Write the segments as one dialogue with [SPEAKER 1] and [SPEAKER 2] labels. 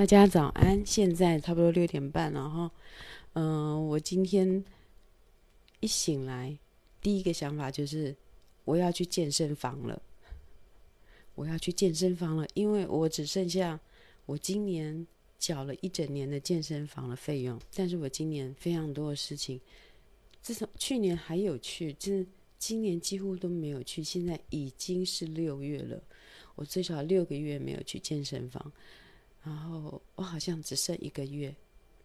[SPEAKER 1] 大家早安，现在差不多六点半了哈。嗯、我今天一醒来，第一个想法就是我要去健身房了。我要去健身房了，因为我只剩下我今年缴了一整年的健身房的费用，但是我今年非常多的事情，自从去年还有去，就是今年几乎都没有去。现在已经是六月了，我最少六个月没有去健身房。然后我好像只剩一个月，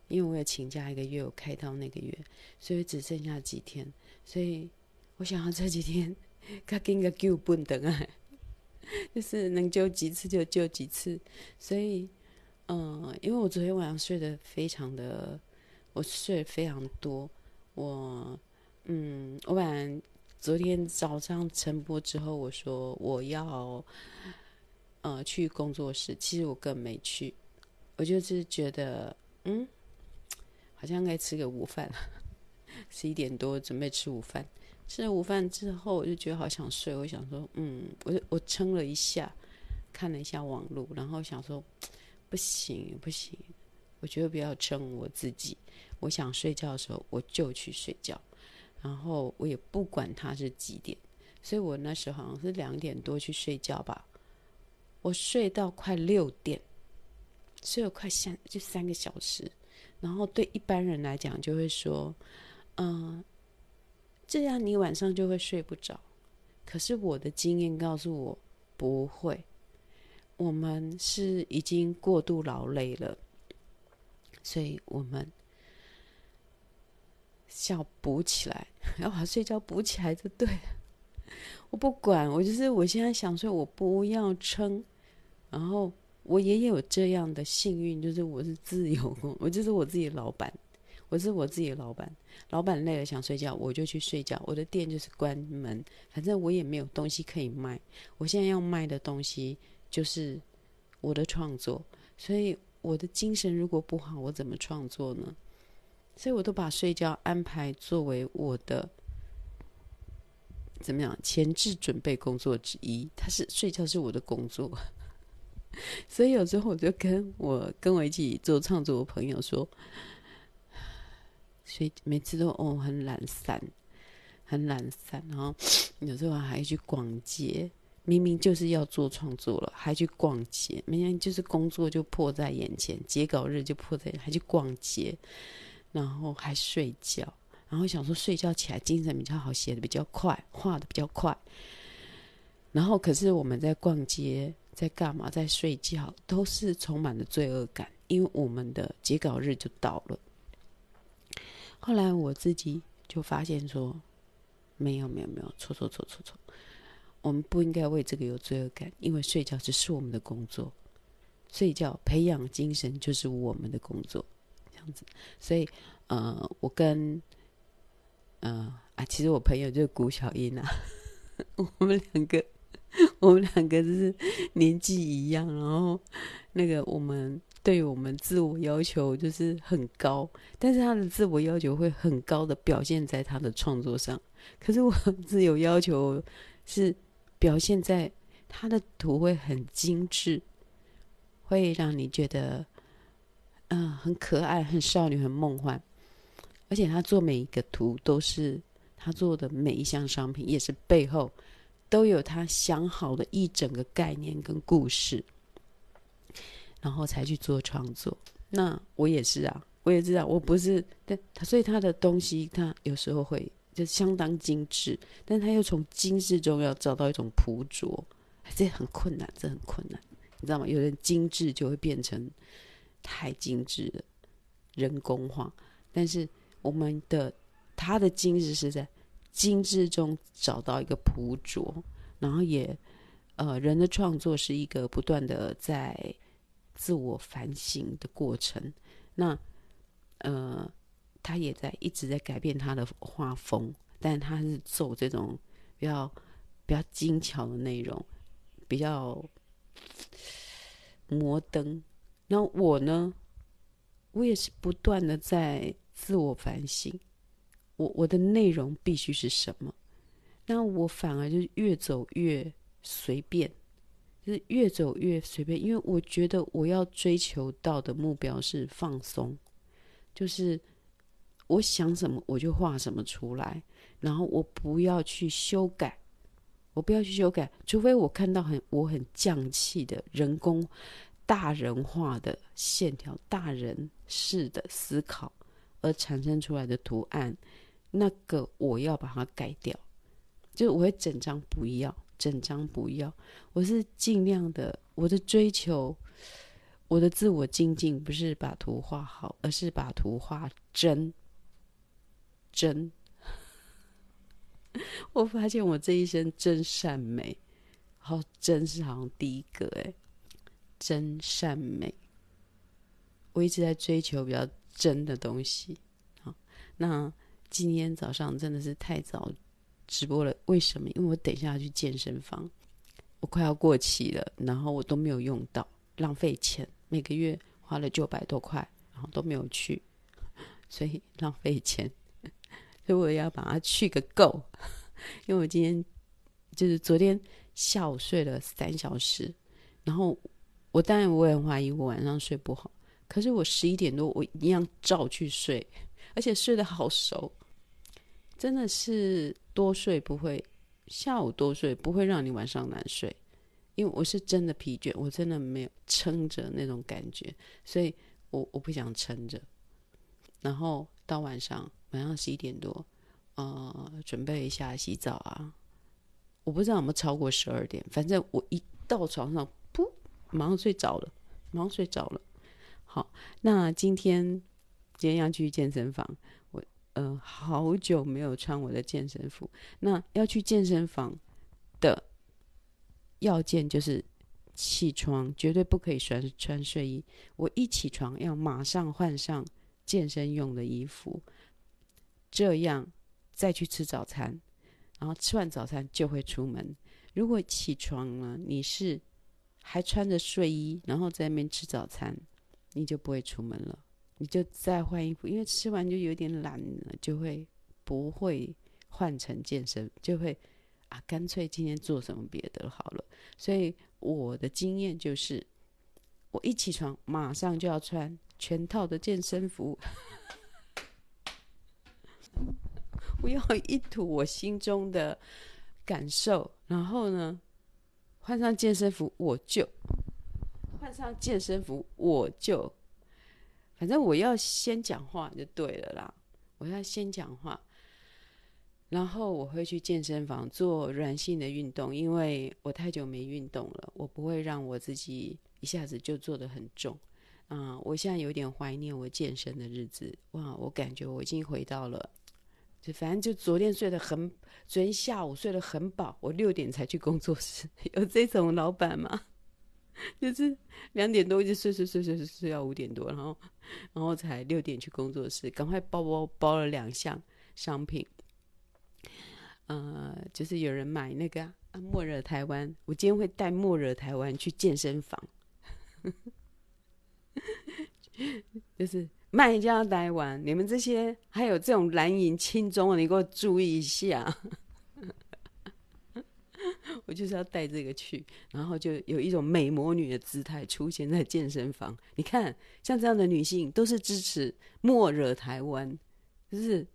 [SPEAKER 1] 因为我有请假一个月，我开刀那个月，所以只剩下几天。所以我想要这几天，赶紧个救本等啊，就是能救几次就救几次。所以，嗯，因为我昨天晚上睡得非常的，我睡得非常多。我，嗯，我本来昨天早上晨播之后，我说我要。呃，去工作室，其实我更没去，我就是觉得，嗯，好像该吃个午饭，十一点多准备吃午饭。吃了午饭之后，我就觉得好想睡，我想说，嗯，我我撑了一下，看了一下网络，然后想说，不行不行，我觉得不要撑我自己，我想睡觉的时候我就去睡觉，然后我也不管它是几点，所以我那时候好像是两点多去睡觉吧。我睡到快六点，睡了快三就三个小时，然后对一般人来讲就会说，嗯，这样你晚上就会睡不着。可是我的经验告诉我不会，我们是已经过度劳累了，所以我们要补起来，要把睡觉补起来就对了。我不管，我就是我现在想睡，我不要撑。然后我也有这样的幸运，就是我是自由工，我就是我自己的老板，我是我自己的老板。老板累了想睡觉，我就去睡觉。我的店就是关门，反正我也没有东西可以卖。我现在要卖的东西就是我的创作，所以我的精神如果不好，我怎么创作呢？所以我都把睡觉安排作为我的怎么样前置准备工作之一。他是睡觉是我的工作。所以有时候我就跟我跟我一起做创作的朋友说，所以每次都哦很懒散，很懒散，然后有时候还去逛街，明明就是要做创作了，还去逛街，明明就是工作就迫在眼前，截稿日就迫在，还去逛街，然后还睡觉，然后想说睡觉起来精神比较好，写的比较快，画的比较快，然后可是我们在逛街。在干嘛？在睡觉，都是充满了罪恶感，因为我们的截稿日就到了。后来我自己就发现说，没有没有没有，错错错错错，我们不应该为这个有罪恶感，因为睡觉只是我们的工作，睡觉培养精神就是我们的工作，这样子。所以，呃，我跟，呃啊，其实我朋友就是古小英啊，我们两个。我们两个就是年纪一样，然后那个我们对我们自我要求就是很高，但是他的自我要求会很高的表现在他的创作上。可是我自有要求是表现在他的图会很精致，会让你觉得嗯、很可爱、很少女、很梦幻。而且他做每一个图都是他做的每一项商品，也是背后。都有他想好的一整个概念跟故事，然后才去做创作。那我也是啊，我也知道我不是，但他所以他的东西，他有时候会就相当精致，但他又从精致中要找到一种朴拙，这很困难，这很困难，你知道吗？有人精致就会变成太精致了，人工化。但是我们的他的精致是在。精致中找到一个朴拙，然后也，呃，人的创作是一个不断的在自我反省的过程。那，呃，他也在一直在改变他的画风，但他是走这种比较比较精巧的内容，比较摩登。那我呢，我也是不断的在自我反省。我我的内容必须是什么？那我反而就越走越随便，就是越走越随便，因为我觉得我要追求到的目标是放松，就是我想什么我就画什么出来，然后我不要去修改，我不要去修改，除非我看到很我很匠气的人工大人化的线条、大人式的思考而产生出来的图案，那个我要把它改掉，就是我会整张不要。整张不要，我是尽量的。我的追求，我的自我精进，不是把图画好，而是把图画真。真，我发现我这一生真善美，好，真是好像第一个哎，真善美。我一直在追求比较真的东西。好，那今天早上真的是太早。直播了，为什么？因为我等一下要去健身房，我快要过期了，然后我都没有用到，浪费钱，每个月花了九百多块，然后都没有去，所以浪费钱，所以我要把它去个够。因为我今天就是昨天下午睡了三小时，然后我当然我也怀疑我晚上睡不好，可是我十一点多我一样照去睡，而且睡得好熟。真的是多睡不会，下午多睡不会让你晚上难睡，因为我是真的疲倦，我真的没有撑着那种感觉，所以我我不想撑着。然后到晚上，晚上十一点多，呃，准备一下洗澡啊，我不知道有没有超过十二点，反正我一到床上，噗，马上睡着了，马上睡着了。好，那今天今天要去健身房。呃，好久没有穿我的健身服。那要去健身房的要件就是起床绝对不可以穿穿睡衣。我一起床要马上换上健身用的衣服，这样再去吃早餐，然后吃完早餐就会出门。如果起床了，你是还穿着睡衣，然后在那边吃早餐，你就不会出门了。你就再换衣服，因为吃完就有点懒了，就会不会换成健身，就会啊，干脆今天做什么别的好了。所以我的经验就是，我一起床马上就要穿全套的健身服，我要一吐我心中的感受，然后呢，换上健身服我就换上健身服我就。反正我要先讲话就对了啦，我要先讲话，然后我会去健身房做软性的运动，因为我太久没运动了，我不会让我自己一下子就做得很重啊、呃。我现在有点怀念我健身的日子，哇，我感觉我已经回到了，就反正就昨天睡得很，昨天下午睡得很饱，我六点才去工作室，有这种老板吗？就是两点多一直睡睡睡睡睡睡到五点多，然后然后才六点去工作室，赶快包包包了两项商品。呃，就是有人买那个啊，末日台湾，我今天会带末日台湾去健身房，就是卖家台湾，你们这些还有这种蓝银青棕，你给我注意一下。我就是要带这个去，然后就有一种美魔女的姿态出现在健身房。你看，像这样的女性都是支持莫惹台湾，就是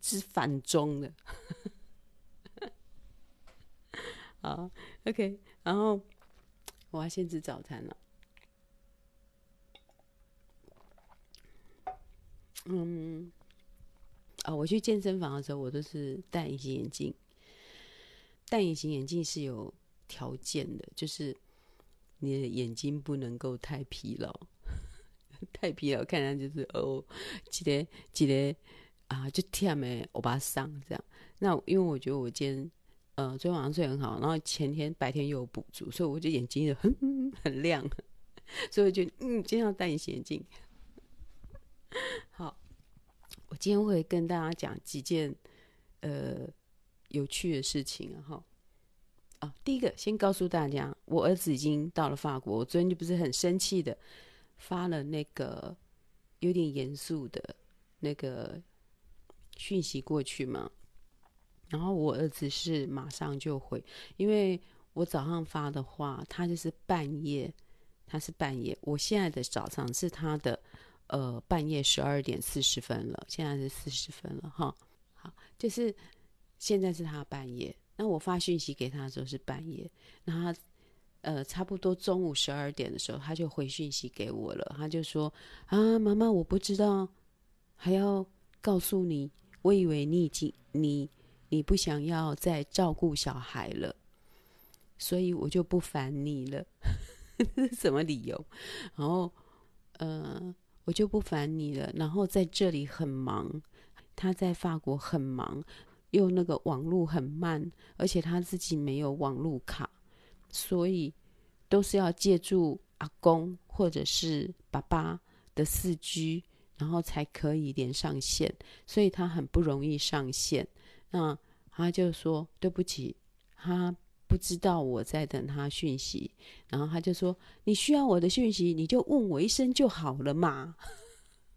[SPEAKER 1] 是反中的。好，OK，然后我要先吃早餐了。嗯，啊、我去健身房的时候，我都是戴隐形眼镜。戴隐形眼镜是有条件的，就是你的眼睛不能够太疲劳，太疲劳看上就是哦，记得记得啊，就贴没欧巴桑这样。那因为我觉得我今天呃昨天晚上睡很好，然后前天白天又有补足，所以我就眼睛就 很很亮，所以我觉得嗯，今天要戴隐形眼镜。好，我今天会跟大家讲几件呃。有趣的事情啊，哈啊！第一个，先告诉大家，我儿子已经到了法国。我昨天就不是很生气的发了那个有点严肃的那个讯息过去嘛。然后我儿子是马上就回，因为我早上发的话，他就是半夜，他是半夜。我现在的早上是他的，呃，半夜十二点四十分了，现在是四十分了哈。好，就是现在是他半夜，那我发讯息给他的时候是半夜，那他呃差不多中午十二点的时候，他就回讯息给我了，他就说啊，妈妈，我不知道，还要告诉你，我以为你已经你。你不想要再照顾小孩了，所以我就不烦你了。什么理由？然后，呃，我就不烦你了。然后在这里很忙，他在法国很忙，又那个网络很慢，而且他自己没有网络卡，所以都是要借助阿公或者是爸爸的四 G，然后才可以连上线，所以他很不容易上线。那他就说对不起，他不知道我在等他讯息，然后他就说，你需要我的讯息，你就问我一声就好了嘛。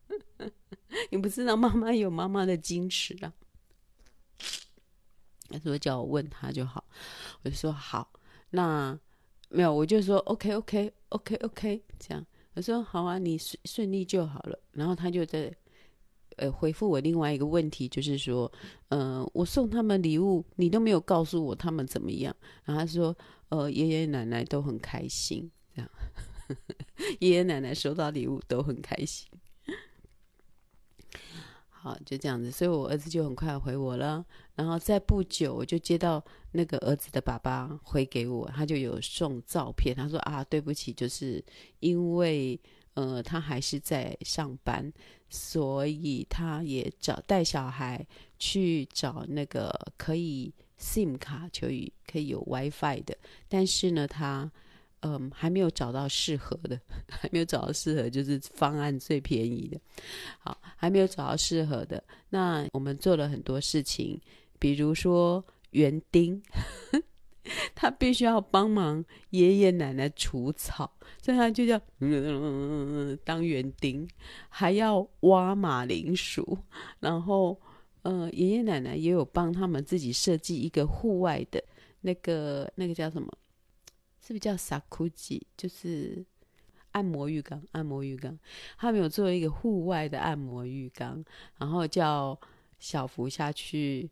[SPEAKER 1] 你不知道妈妈有妈妈的矜持啊。他说叫我问他就好，我就说好，那没有，我就说 OK OK OK OK 这样，我说好啊，你顺顺利就好了。然后他就在。呃，回复我另外一个问题，就是说，呃，我送他们礼物，你都没有告诉我他们怎么样。然后他说，呃，爷爷奶奶都很开心，这样，爷爷奶奶收到礼物都很开心。好，就这样子，所以我儿子就很快回我了。然后在不久，我就接到那个儿子的爸爸回给我，他就有送照片，他说啊，对不起，就是因为。呃，他还是在上班，所以他也找带小孩去找那个可以 SIM 卡，就可以有 WiFi 的。但是呢，他嗯、还没有找到适合的，还没有找到适合，就是方案最便宜的。好，还没有找到适合的。那我们做了很多事情，比如说园丁。他必须要帮忙爷爷奶奶除草，所以他就叫嗯 当园丁，还要挖马铃薯。然后，呃，爷爷奶奶也有帮他们自己设计一个户外的那个那个叫什么？是不是叫萨库吉？就是按摩浴缸，按摩浴缸。他们有做一个户外的按摩浴缸，然后叫小福下去，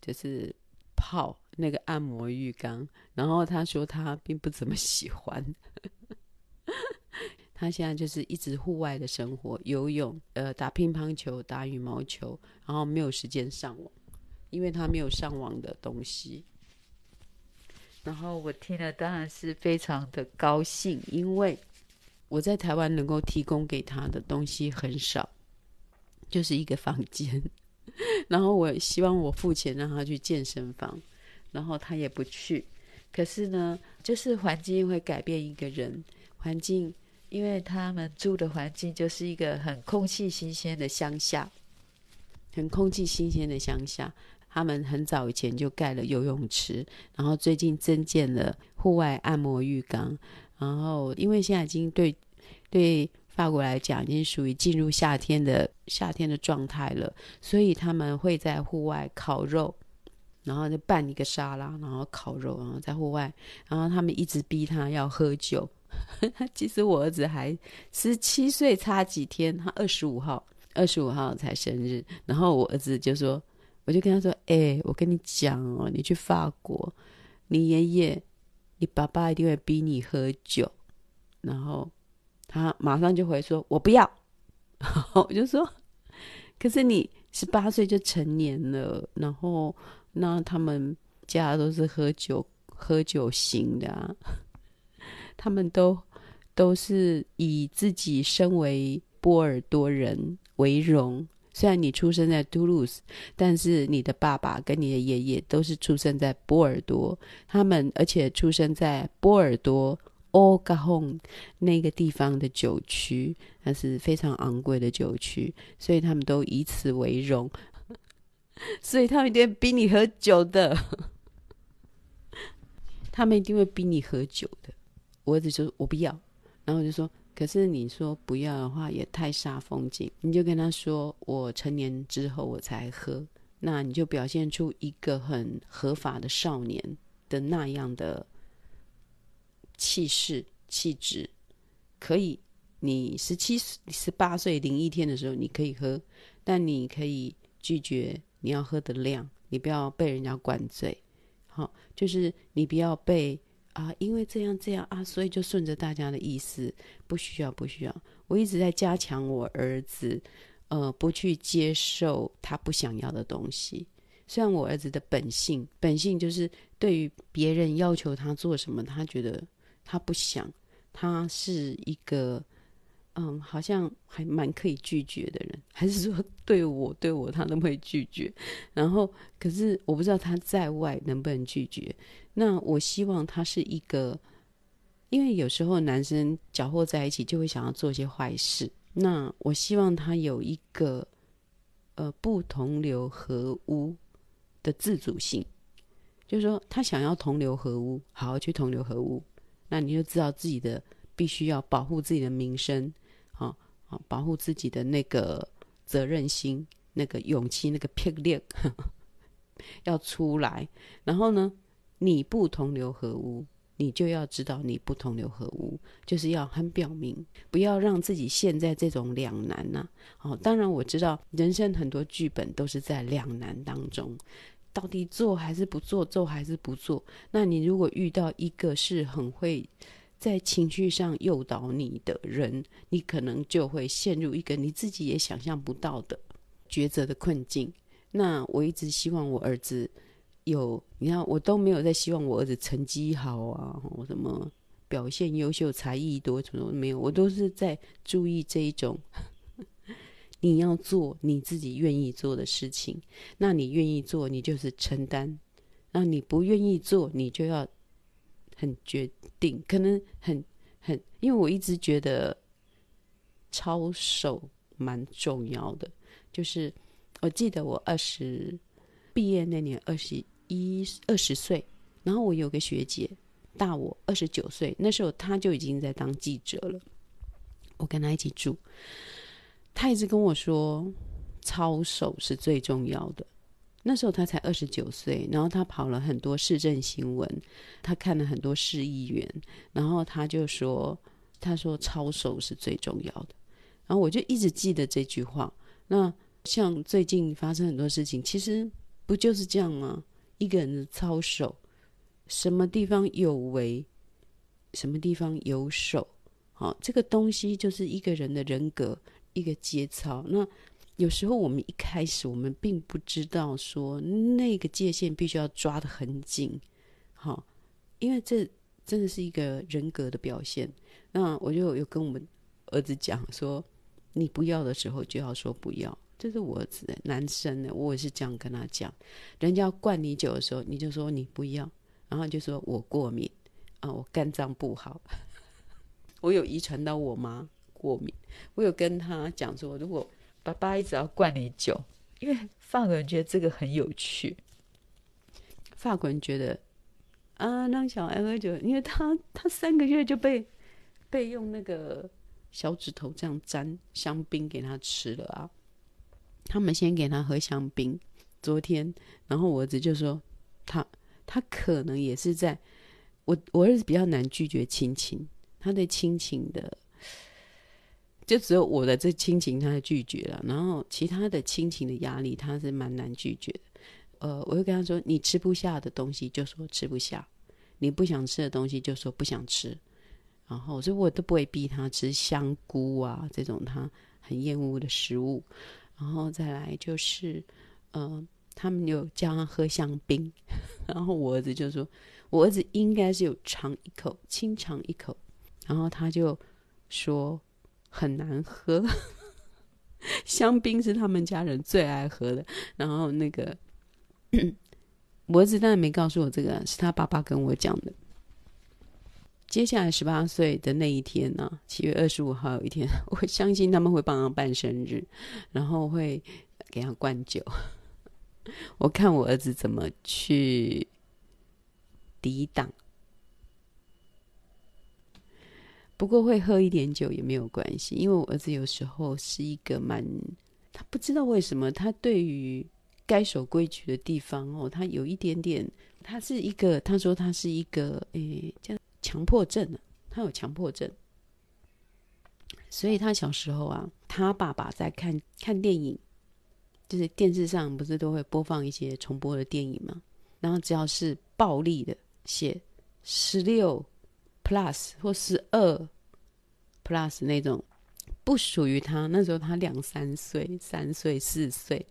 [SPEAKER 1] 就是泡。那个按摩浴缸，然后他说他并不怎么喜欢，他现在就是一直户外的生活，游泳、呃打乒乓球、打羽毛球，然后没有时间上网，因为他没有上网的东西。然后我听了当然是非常的高兴，因为我在台湾能够提供给他的东西很少，就是一个房间，然后我希望我付钱让他去健身房。然后他也不去，可是呢，就是环境会改变一个人。环境，因为他们住的环境就是一个很空气新鲜的乡下，很空气新鲜的乡下。他们很早以前就盖了游泳池，然后最近增建了户外按摩浴缸。然后，因为现在已经对对法国来讲已经属于进入夏天的夏天的状态了，所以他们会在户外烤肉。然后就拌一个沙拉，然后烤肉，然后在户外，然后他们一直逼他要喝酒。其实我儿子还十七岁，差几天，他二十五号，二十五号才生日。然后我儿子就说，我就跟他说：“哎、我跟你讲哦，你去法国，你爷爷、你爸爸一定会逼你喝酒。”然后他马上就回说：“我不要。”然后我就说：“可是你十八岁就成年了。”然后。那他们家都是喝酒喝酒型的啊，他们都都是以自己身为波尔多人为荣。虽然你出生在杜鲁斯，但是你的爸爸跟你的爷爷都是出生在波尔多。他们而且出生在波尔多欧加洪那个地方的酒区，那是非常昂贵的酒区，所以他们都以此为荣。所以他们一定逼你喝酒的，他们一定会逼你喝酒的。我儿子说：“我不要。”然后我就说：“可是你说不要的话，也太煞风景。你就跟他说，我成年之后我才喝，那你就表现出一个很合法的少年的那样的气势、气质，可以。你十七、十八岁零一天的时候，你可以喝，但你可以拒绝你要喝的量，你不要被人家灌醉。好，就是你不要被啊，因为这样这样啊，所以就顺着大家的意思，不需要，不需要。我一直在加强我儿子，呃，不去接受他不想要的东西。虽然我儿子的本性，本性就是对于别人要求他做什么，他觉得他不想，他是一个。嗯，好像还蛮可以拒绝的人，还是说对我对我他都会拒绝。然后，可是我不知道他在外能不能拒绝。那我希望他是一个，因为有时候男生搅和在一起就会想要做一些坏事。那我希望他有一个呃不同流合污的自主性，就是说他想要同流合污，好好去同流合污。那你就知道自己的必须要保护自己的名声。好，好，保护自己的那个责任心、那个勇气、那个魄力 要出来。然后呢，你不同流合污，你就要知道你不同流合污，就是要很表明，不要让自己陷在这种两难呐。好，当然我知道人生很多剧本都是在两难当中，到底做还是不做，做还是不做。那你如果遇到一个是很会。在情绪上诱导你的人，你可能就会陷入一个你自己也想象不到的抉择的困境。那我一直希望我儿子有，你看我都没有在希望我儿子成绩好啊，我什么表现优秀、才艺多，什么都没有，我都是在注意这一种，你要做你自己愿意做的事情。那你愿意做，你就是承担；那你不愿意做，你就要。很决定，可能很很，因为我一直觉得操守蛮重要的。就是我记得我二十毕业那年，二十一二十岁，然后我有个学姐大我二十九岁，那时候她就已经在当记者了。我跟她一起住，她一直跟我说，操守是最重要的。那时候她才二十九岁，然后她跑了很多市政新闻，她看了很多市议员，然后她就说：“她说操守是最重要的。”然后我就一直记得这句话。那像最近发生很多事情，其实不就是这样吗？一个人的操守，什么地方有为，什么地方有守，好，这个东西就是一个人的人格，一个节操。那有时候我们一开始我们并不知道说那个界限必须要抓得很紧，好，因为这真的是一个人格的表现。那我就有跟我们儿子讲说，你不要的时候就要说不要，这是我儿子男生呢，我也是这样跟他讲。人家灌你酒的时候，你就说你不要，然后就说我过敏啊，我肝脏不好，我有遗传到我妈过敏。我有跟他讲说，如果爸爸一直要灌你酒，因为法国人觉得这个很有趣。法国人觉得啊，让小孩喝酒，因为他他三个月就被被用那个小指头这样沾香槟给他吃了啊。他们先给他喝香槟，昨天，然后我儿子就说他他可能也是在我我儿子比较难拒绝亲情，他对亲情的。就只有我的这亲情，他拒绝了，然后其他的亲情的压力，他是蛮难拒绝的。呃，我会跟他说：“你吃不下的东西，就说吃不下；你不想吃的东西，就说不想吃。”然后，所以我都不会逼他吃香菇啊这种他很厌恶的食物。然后再来就是，呃，他们有叫他喝香槟，然后我儿子就说：“我儿子应该是有尝一口，轻尝一口。”然后他就说。很难喝，香槟是他们家人最爱喝的。然后那个，我儿子当然没告诉我这个，是他爸爸跟我讲的。接下来十八岁的那一天呢、啊，七月二十五号有一天，我相信他们会帮他办生日，然后会给他灌酒。我看我儿子怎么去抵挡。不过会喝一点酒也没有关系，因为我儿子有时候是一个蛮，他不知道为什么，他对于该守规矩的地方哦，他有一点点，他是一个，他说他是一个，诶，叫强迫症了，他有强迫症，所以他小时候啊，他爸爸在看看电影，就是电视上不是都会播放一些重播的电影吗？然后只要是暴力的，写十六 plus 或十二 plus 那种，不属于他。那时候他两三岁、三岁、四岁，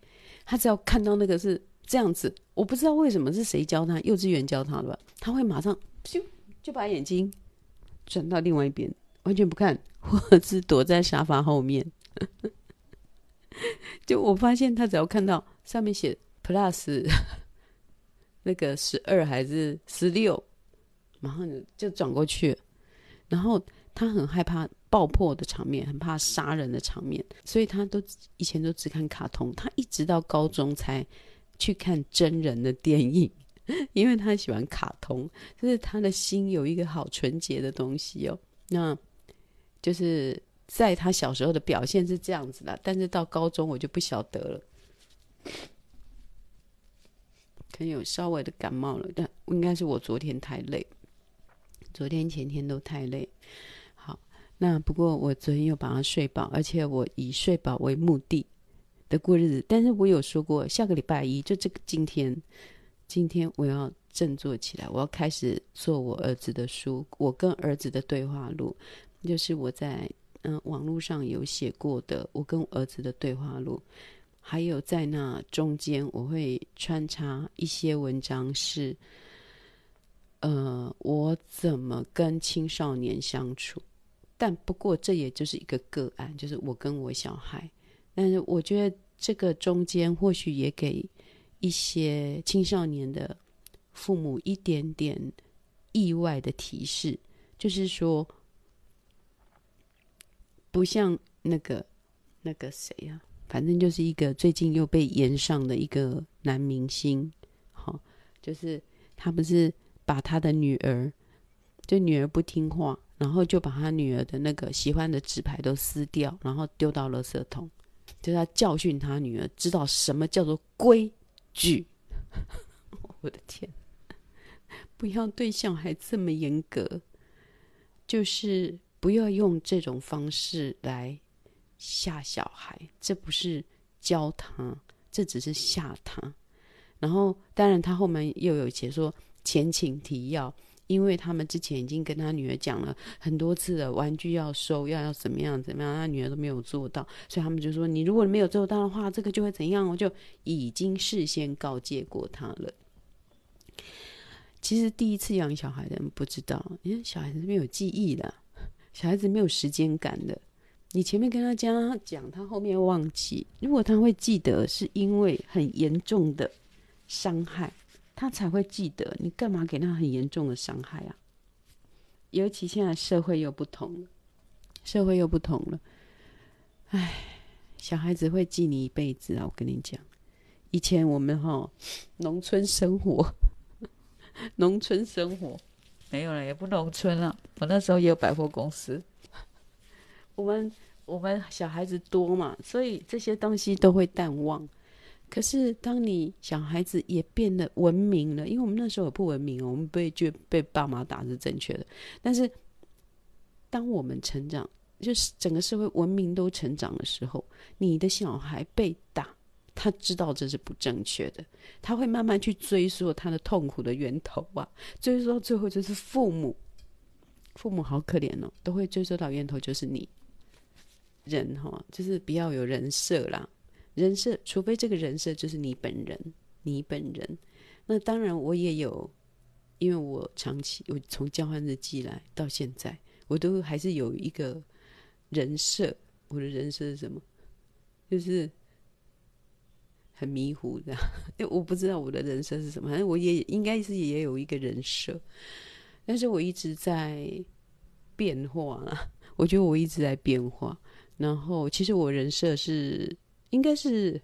[SPEAKER 1] 他只要看到那个是这样子，我不知道为什么是谁教他，幼稚园教他的吧？他会马上咻。就把眼睛转到另外一边，完全不看，或者是躲在沙发后面。就我发现，他只要看到上面写 plus 那个十二还是十六，马上就就转过去。然后他很害怕爆破的场面，很怕杀人的场面，所以他都以前都只看卡通。他一直到高中才去看真人的电影。因为他喜欢卡通，就是他的心有一个好纯洁的东西哦。那就是在他小时候的表现是这样子的，但是到高中我就不晓得了，可能有稍微的感冒了，但应该是我昨天太累，昨天前天都太累。好，那不过我昨天又把他睡饱，而且我以睡饱为目的的过日子。但是我有说过，下个礼拜一就这个今天。今天我要振作起来，我要开始做我儿子的书，我跟儿子的对话录，就是我在嗯网络上有写过的，我跟儿子的对话录，还有在那中间我会穿插一些文章是，呃，我怎么跟青少年相处，但不过这也就是一个个案，就是我跟我小孩，但是我觉得这个中间或许也给。一些青少年的父母一点点意外的提示，就是说，不像那个那个谁啊，反正就是一个最近又被炎上的一个男明星，好，就是他不是把他的女儿，就女儿不听话，然后就把他女儿的那个喜欢的纸牌都撕掉，然后丢到垃圾桶，就要教训他女儿，知道什么叫做规。句，我的天，不要对小孩这么严格，就是不要用这种方式来吓小孩，这不是教他，这只是吓他。然后，当然他后面又有解说前情提要。因为他们之前已经跟他女儿讲了很多次了，玩具要收，要要怎么样怎么样，他女儿都没有做到，所以他们就说：“你如果没有做到的话，这个就会怎样？”我就已经事先告诫过他了。其实第一次养小孩的人不知道，因为小孩子是没有记忆的，小孩子没有时间感的。你前面跟他讲，讲他后面忘记。如果他会记得，是因为很严重的伤害。他才会记得，你干嘛给他很严重的伤害啊？尤其现在社会又不同了，社会又不同了。唉，小孩子会记你一辈子啊！我跟你讲，以前我们哈农村生活，农村生活没有了，也不农村了。我那时候也有百货公司，我们我们小孩子多嘛，所以这些东西都会淡忘。可是，当你小孩子也变得文明了，因为我们那时候也不文明，我们被就被爸妈打是正确的。但是，当我们成长，就是整个社会文明都成长的时候，你的小孩被打，他知道这是不正确的，他会慢慢去追溯他的痛苦的源头啊，追溯到最后就是父母，父母好可怜哦，都会追溯到源头就是你，人哈，就是不要有人设啦。人设，除非这个人设就是你本人，你本人。那当然，我也有，因为我长期我从交换日记来到现在，我都还是有一个人设。我的人设是什么？就是很迷糊的，因为我不知道我的人设是什么。反正我也应该是也有一个人设，但是我一直在变化啦。我觉得我一直在变化。然后，其实我人设是。应该是，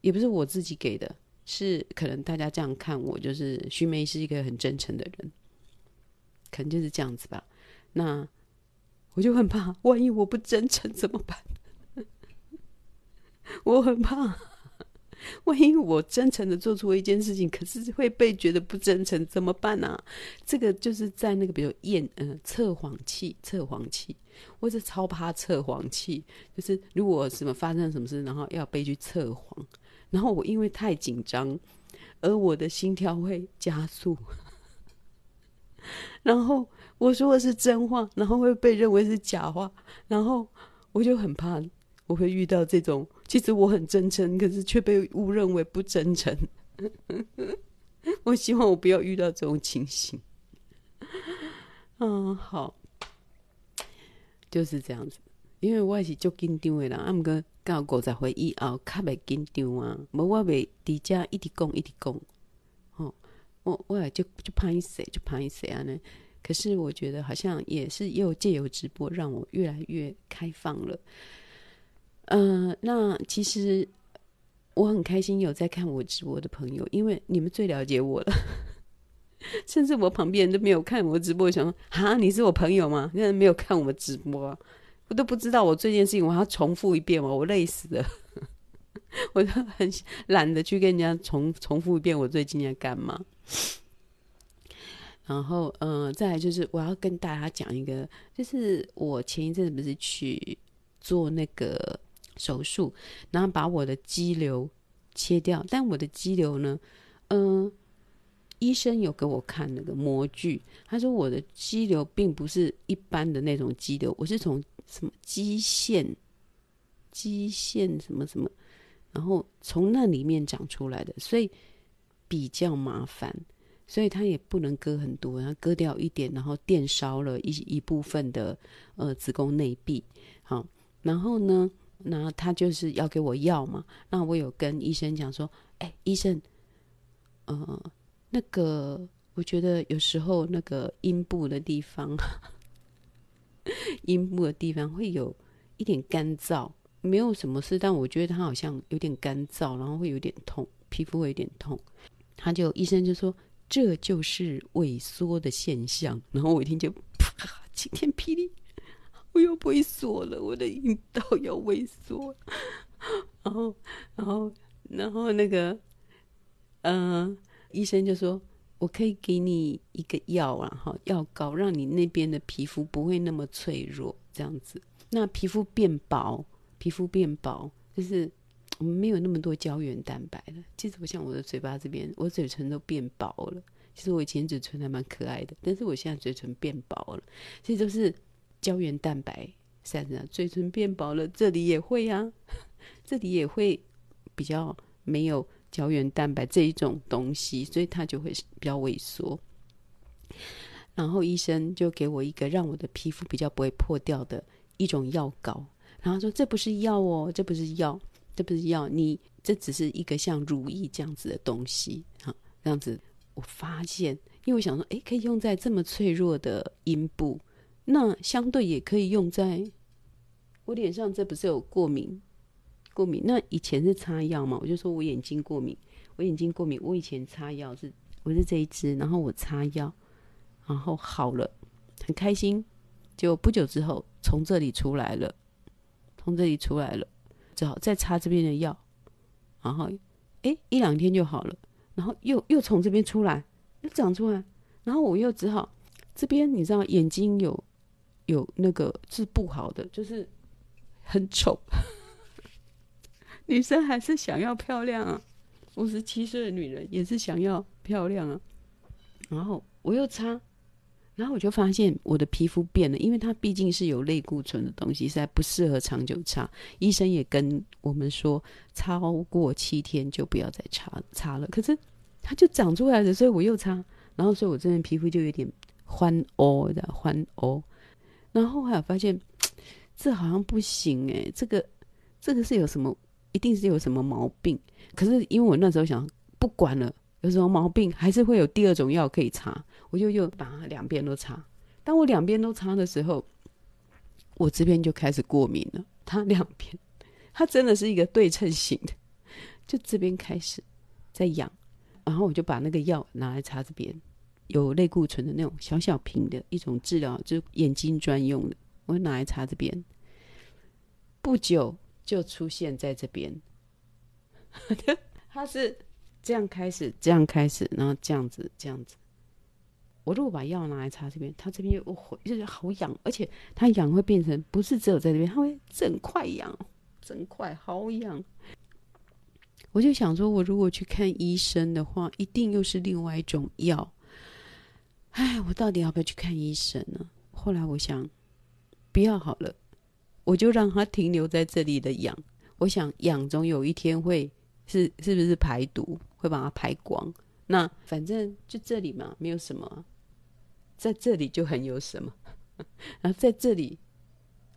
[SPEAKER 1] 也不是我自己给的，是可能大家这样看我，就是徐梅是一个很真诚的人，可能就是这样子吧。那我就很怕，万一我不真诚怎么办？我很怕，万一我真诚的做出一件事情，可是会被觉得不真诚，怎么办呢、啊？这个就是在那个，比如验，嗯、测谎器，测谎器，我是超怕测谎器，就是如果什么发生什么事，然后要被去测谎，然后我因为太紧张，而我的心跳会加速，然后我说的是真话，然后会被认为是假话，然后我就很怕。我会遇到这种，其实我很真诚，可是却被误认为不真诚。我希望我不要遇到这种情形。嗯，好，就是这样子。因为我也是足紧张的啦，啊，毋过到五十岁以后较袂紧张啊，无我袂伫遮一直讲一直讲。哦，我我也就就歹势就歹势安尼。可是我觉得好像也是又借由直播让我越来越开放了。嗯、呃，那其实我很开心有在看我直播的朋友，因为你们最了解我了。甚至我旁边人都没有看我直播，想说啊，你是我朋友吗？现在没有看我们直播，我都不知道我这件事情，我要重复一遍吗？我累死了，我都很懒得去跟人家重重复一遍我最近在干嘛。然后，嗯、呃，再来就是我要跟大家讲一个，就是我前一阵子不是去做那个。手术，然后把我的肌瘤切掉，但我的肌瘤呢，嗯、呃，医生有给我看那个模具，他说我的肌瘤并不是一般的那种肌瘤，我是从什么肌腺、肌腺什么什么，然后从那里面长出来的，所以比较麻烦，所以他也不能割很多，然后割掉一点，然后电烧了一一部分的呃子宫内壁，好，然后呢。那他就是要给我药嘛？那我有跟医生讲说，哎，医生，呃，那个我觉得有时候那个阴部的地方，阴部的地方会有一点干燥，没有什么事，但我觉得他好像有点干燥，然后会有点痛，皮肤会有点痛。他就医生就说，这就是萎缩的现象。然后我一听就啪，晴天霹雳。我又萎缩了，我的阴道要萎缩，然后，然后，然后那个，嗯、呃，医生就说，我可以给你一个药啊，哈，药膏，让你那边的皮肤不会那么脆弱，这样子，那皮肤变薄，皮肤变薄，就是没有那么多胶原蛋白了。其实不像我的嘴巴这边，我嘴唇都变薄了。其实我以前嘴唇还蛮可爱的，但是我现在嘴唇变薄了，其实都是。胶原蛋白散了，嘴唇变薄了，这里也会啊，这里也会比较没有胶原蛋白这一种东西，所以它就会比较萎缩。然后医生就给我一个让我的皮肤比较不会破掉的一种药膏，然后说，这不是药哦，这不是药，这不是药，你这只是一个像乳液这样子的东西，哈，这样子我发现，因为我想说，诶，可以用在这么脆弱的阴部。那相对也可以用在我脸上，这不是有过敏？过敏？那以前是擦药嘛？我就说我眼睛过敏，我眼睛过敏，我以前擦药是我是这一支，然后我擦药，然后好了，很开心。就不久之后从这里出来了，从这里出来了，只好再擦这边的药，然后哎一两天就好了，然后又又从这边出来，又长出来，然后我又只好这边你知道眼睛有。有那个是不好的，就是很丑。女生还是想要漂亮啊，五十七岁的女人也是想要漂亮啊。然后我又擦，然后我就发现我的皮肤变了，因为它毕竟是有类固醇的东西，实在不适合长久擦。医生也跟我们说，超过七天就不要再擦擦了。可是它就长出来了，所以我又擦，然后所以我这边皮肤就有点欢哦的欢哦。然后还有发现，这好像不行哎，这个这个是有什么，一定是有什么毛病。可是因为我那时候想，不管了，有什么毛病，还是会有第二种药可以擦，我就又把它两边都擦。当我两边都擦的时候，我这边就开始过敏了。它两边，它真的是一个对称型的，就这边开始在痒，然后我就把那个药拿来擦这边。有类固醇的那种小小瓶的一种治疗，就是眼睛专用的。我拿来擦这边，不久就出现在这边，它是这样开始，这样开始，然后这样子，这样子。我如果把药拿来擦这边，它这边又会就是好痒，而且它痒会变成不是只有在这边，它会整块痒，整块好痒。我就想说，我如果去看医生的话，一定又是另外一种药。哎，我到底要不要去看医生呢？后来我想，不要好了，我就让它停留在这里的痒。我想痒总有一天会是是不是排毒，会把它排光。那反正就这里嘛，没有什么。在这里就很有什么，然后在这里，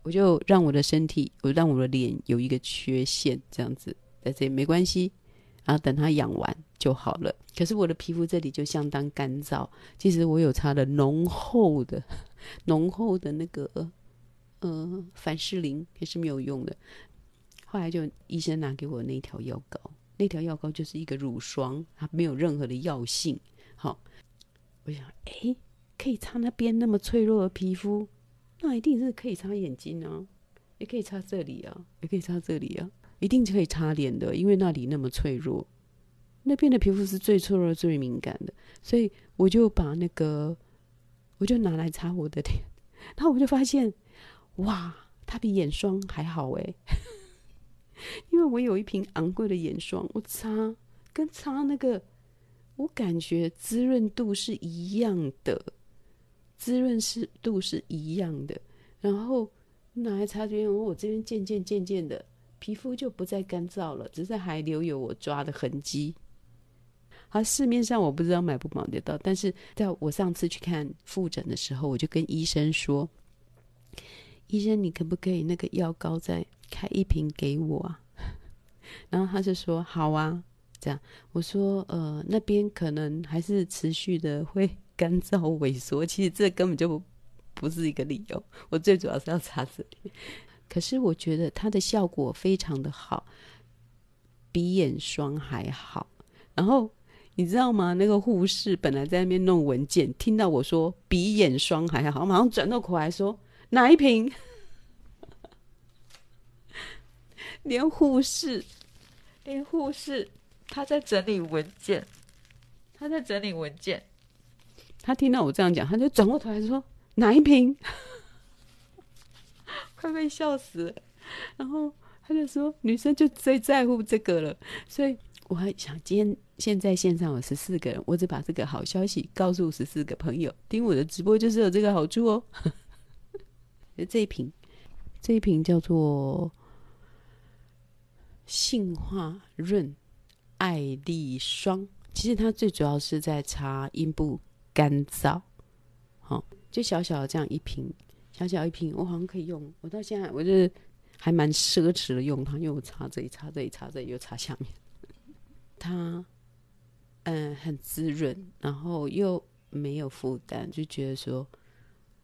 [SPEAKER 1] 我就让我的身体，我让我的脸有一个缺陷，这样子在这里没关系，然后等它养完就好了。可是我的皮肤这里就相当干燥，其实我有擦了浓厚的、浓厚的那个呃凡士林也是没有用的。后来就医生拿给我那条药膏，那条药膏就是一个乳霜，它没有任何的药性。好，我想，哎。可以擦那边那么脆弱的皮肤，那一定是可以擦眼睛啊，也可以擦这里啊，也可以擦这里啊，一定可以擦脸的，因为那里那么脆弱，那边的皮肤是最脆弱、最敏感的，所以我就把那个，我就拿来擦我的脸，然后我就发现，哇，它比眼霜还好诶，因为我有一瓶昂贵的眼霜，我擦跟擦那个，我感觉滋润度是一样的。滋润湿度是一样的，然后拿来擦这边，我这边渐渐渐渐的皮肤就不再干燥了，只是还留有我抓的痕迹。而市面上我不知道买不买得到，但是在我上次去看复诊的时候，我就跟医生说：“医生，你可不可以那个药膏再开一瓶给我啊？” 然后他就说：“好啊。”这样我说：“呃，那边可能还是持续的会。”干燥萎缩，其实这根本就不，不是一个理由。我最主要是要擦这里，可是我觉得它的效果非常的好，比眼霜还好。然后你知道吗？那个护士本来在那边弄文件，听到我说比眼霜还好，马上转过头来说哪一瓶？连护士，连护士，他在整理文件，他在整理文件。他听到我这样讲，他就转过头来说：“哪一瓶？” 快被笑死了。然后他就说：“女生就最在乎这个了。”所以我还想，今天现在线上有十四个人，我只把这个好消息告诉十四个朋友，听我的直播就是有这个好处哦。这一瓶，这一瓶叫做杏花润爱丽霜，其实它最主要是在擦阴部。干燥，好，就小小的这样一瓶，小小一瓶，我好像可以用。我到现在，我就是还蛮奢侈的用它，因为我擦这里，擦这里，擦这里，又擦下面。它，嗯，很滋润，然后又没有负担，就觉得说，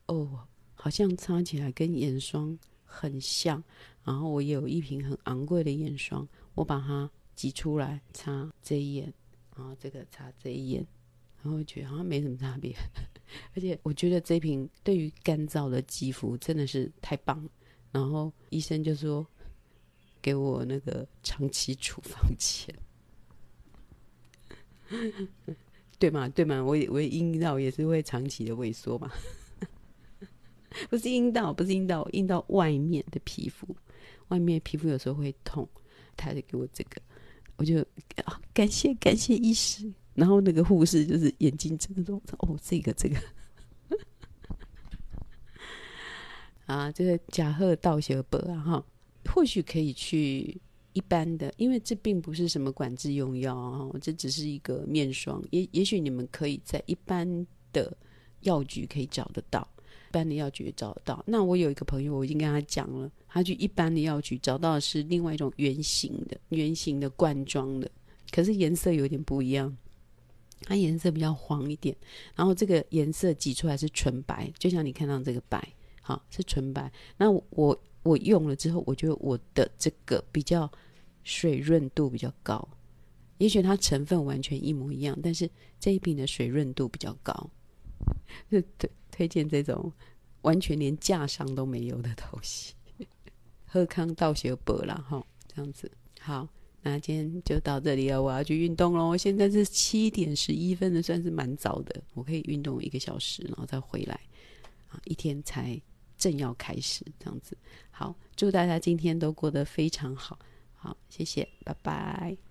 [SPEAKER 1] 哦，好像擦起来跟眼霜很像。然后我有一瓶很昂贵的眼霜，我把它挤出来擦这一眼，然后这个擦这一眼。然后觉得好像没什么差别，而且我觉得这瓶对于干燥的肌肤真的是太棒了。然后医生就说给我那个长期处方签，对吗？对吗？我也我阴道也是会长期的萎缩嘛，不是阴道，不是阴道，阴道外面的皮肤，外面皮肤有时候会痛，他就给我这个，我就啊，感谢感谢医师。然后那个护士就是眼睛睁着说，哦，这个这个，啊，这个假贺道小伯啊哈，或许可以去一般的，因为这并不是什么管制用药啊，这只是一个面霜，也也许你们可以在一般的药局可以找得到，一般的药局找得到。那我有一个朋友，我已经跟他讲了，他去一般的药局找到的是另外一种圆形的、圆形的罐装的，可是颜色有点不一样。它颜色比较黄一点，然后这个颜色挤出来是纯白，就像你看到这个白，好，是纯白。那我我用了之后，我觉得我的这个比较水润度比较高，也许它成分完全一模一样，但是这一瓶的水润度比较高，就推推荐这种完全连架上都没有的东西。贺康道学博啦，哈，这样子好。那今天就到这里了，我要去运动喽。现在是七点十一分的，算是蛮早的，我可以运动一个小时，然后再回来啊，一天才正要开始这样子。好，祝大家今天都过得非常好，好，谢谢，拜拜。